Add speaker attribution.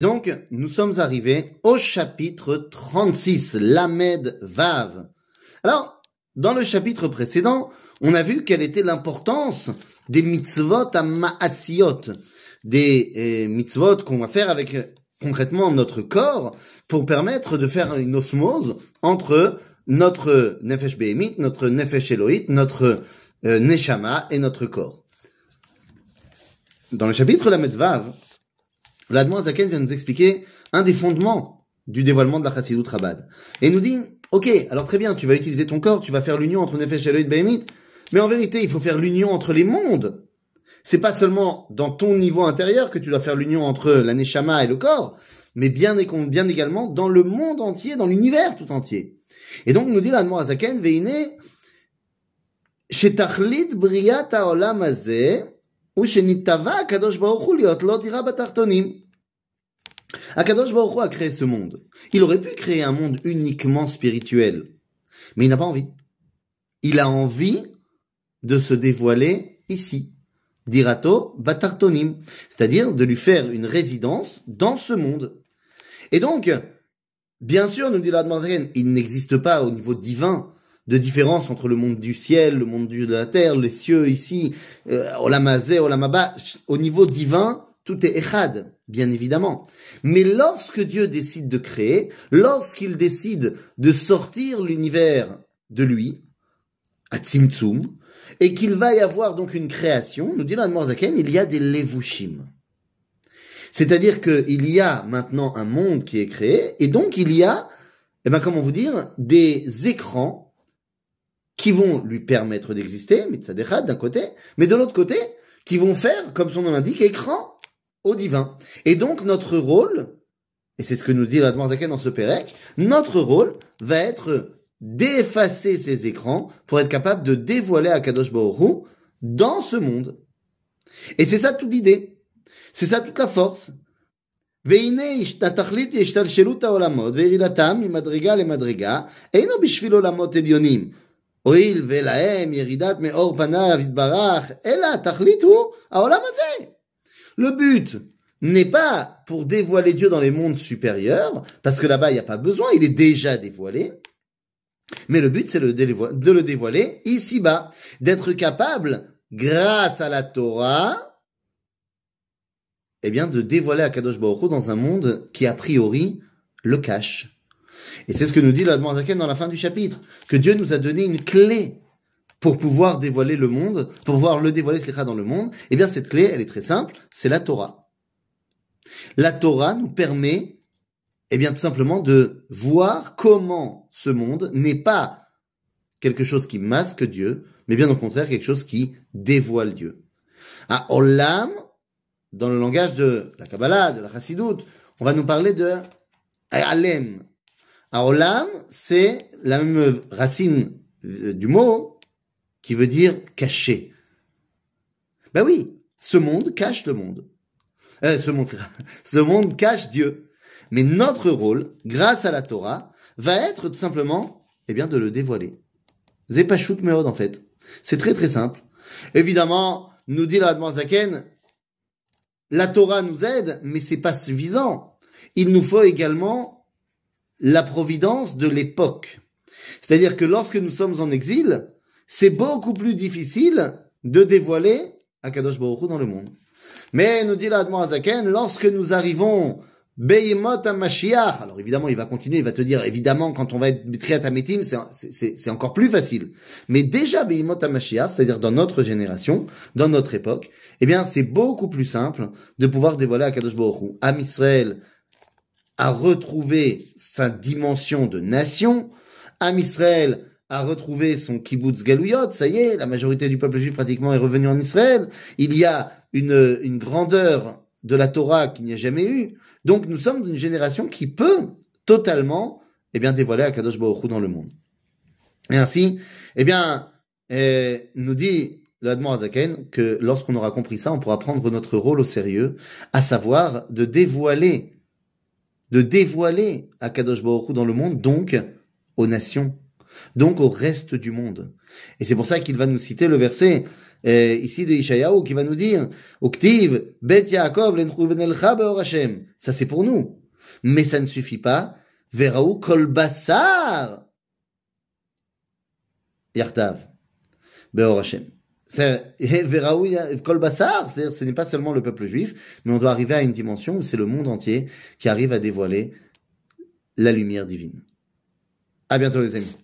Speaker 1: Donc, nous sommes arrivés au chapitre 36, Lamed Vav. Alors, dans le chapitre précédent, on a vu quelle était l'importance des mitzvot à des eh, mitzvot qu'on va faire avec concrètement notre corps pour permettre de faire une osmose entre notre nefesh behemit, notre nefesh elohit, notre euh, neshama et notre corps. Dans le chapitre Lamed Vav, L'Admon Zaken vient nous expliquer un des fondements du dévoilement de la Chassidut Rabad. Et nous dit, ok, alors très bien, tu vas utiliser ton corps, tu vas faire l'union entre Nefesh et Behemit, mais en vérité, il faut faire l'union entre les mondes. C'est pas seulement dans ton niveau intérieur que tu dois faire l'union entre la Neshama et le corps, mais bien, bien également dans le monde entier, dans l'univers tout entier. Et donc, nous dit l'Admon Azaken, Veine, Shetachlit Briat Haolam Akadosh Baruch a créé ce monde. Il aurait pu créer un monde uniquement spirituel, mais il n'a pas envie. Il a envie de se dévoiler ici. Dirato batartonim, c'est-à-dire de lui faire une résidence dans ce monde. Et donc, bien sûr, nous dit la il n'existe pas au niveau divin de différence entre le monde du ciel, le monde de la terre, les cieux ici, euh, Olamazé, Olamaba, au niveau divin, tout est echad, bien évidemment. Mais lorsque Dieu décide de créer, lorsqu'il décide de sortir l'univers de lui, à Tzimtzum, et qu'il va y avoir donc une création, nous dit Zaken, il y a des levushim. C'est-à-dire qu'il y a maintenant un monde qui est créé, et donc il y a, eh ben, comment vous dire, des écrans qui vont lui permettre d'exister, mitzadechad d'un côté, mais de l'autre côté, qui vont faire, comme son nom l'indique, écran au divin. Et donc notre rôle, et c'est ce que nous dit la Zaken dans ce Pérec, notre rôle va être d'effacer ces écrans pour être capable de dévoiler à Kadosh Baruch dans ce monde. Et c'est ça toute l'idée. C'est ça toute la force. Le but n'est pas pour dévoiler Dieu dans les mondes supérieurs, parce que là-bas, il n'y a pas besoin, il est déjà dévoilé. Mais le but, c'est de le dévoiler ici-bas, d'être capable, grâce à la Torah, eh bien, de dévoiler à Kadosh Baruch dans un monde qui, a priori, le cache. Et c'est ce que nous dit la dans la fin du chapitre, que Dieu nous a donné une clé pour pouvoir dévoiler le monde, pour pouvoir le dévoiler dans le monde. Eh bien, cette clé, elle est très simple, c'est la Torah. La Torah nous permet, eh bien, tout simplement de voir comment ce monde n'est pas quelque chose qui masque Dieu, mais bien au contraire quelque chose qui dévoile Dieu. À Olam, dans le langage de la Kabbalah, de la Chassidut, on va nous parler de Alem, Aolam, c'est la même racine euh, du mot qui veut dire cacher. Ben oui, ce monde cache le monde. Euh, ce monde, ce monde cache Dieu. Mais notre rôle, grâce à la Torah, va être tout simplement, eh bien, de le dévoiler. Zepashut Meod, en fait. C'est très très simple. Évidemment, nous dit la Zaken, la Torah nous aide, mais c'est pas suffisant. Il nous faut également la providence de l'époque. C'est-à-dire que lorsque nous sommes en exil, c'est beaucoup plus difficile de dévoiler Akadosh Baruch dans le monde. Mais nous dit l'Admon Azaken, lorsque nous arrivons Beimot Mashiach, alors évidemment il va continuer, il va te dire, évidemment quand on va être Triat Ametim, c'est encore plus facile. Mais déjà Beimot Mashiach, c'est-à-dire dans notre génération, dans notre époque, eh bien c'est beaucoup plus simple de pouvoir dévoiler Akadosh Baruch Am Israël, a retrouvé sa dimension de nation. Am Israël a retrouvé son kibbutz galouyot. Ça y est, la majorité du peuple juif pratiquement est revenu en Israël. Il y a une, une grandeur de la Torah qu'il n'y a jamais eu. Donc nous sommes une génération qui peut totalement eh bien, dévoiler Akadosh Baruch Hu dans le monde. Et ainsi, eh bien, eh, nous dit l'Admor Azaken que lorsqu'on aura compris ça, on pourra prendre notre rôle au sérieux, à savoir de dévoiler de dévoiler Akadosh Baruch Hu dans le monde, donc aux nations, donc au reste du monde. Et c'est pour ça qu'il va nous citer le verset euh, ici de Ishayahu qui va nous dire Uktiv, Bet Yaakov, Hashem. Ça c'est pour nous. Mais ça ne suffit pas. Veraou kol basar. Yartav. Be'or Hashem. Kol basar, c'est-à-dire ce n'est pas seulement le peuple juif, mais on doit arriver à une dimension où c'est le monde entier qui arrive à dévoiler la lumière divine. À bientôt les amis.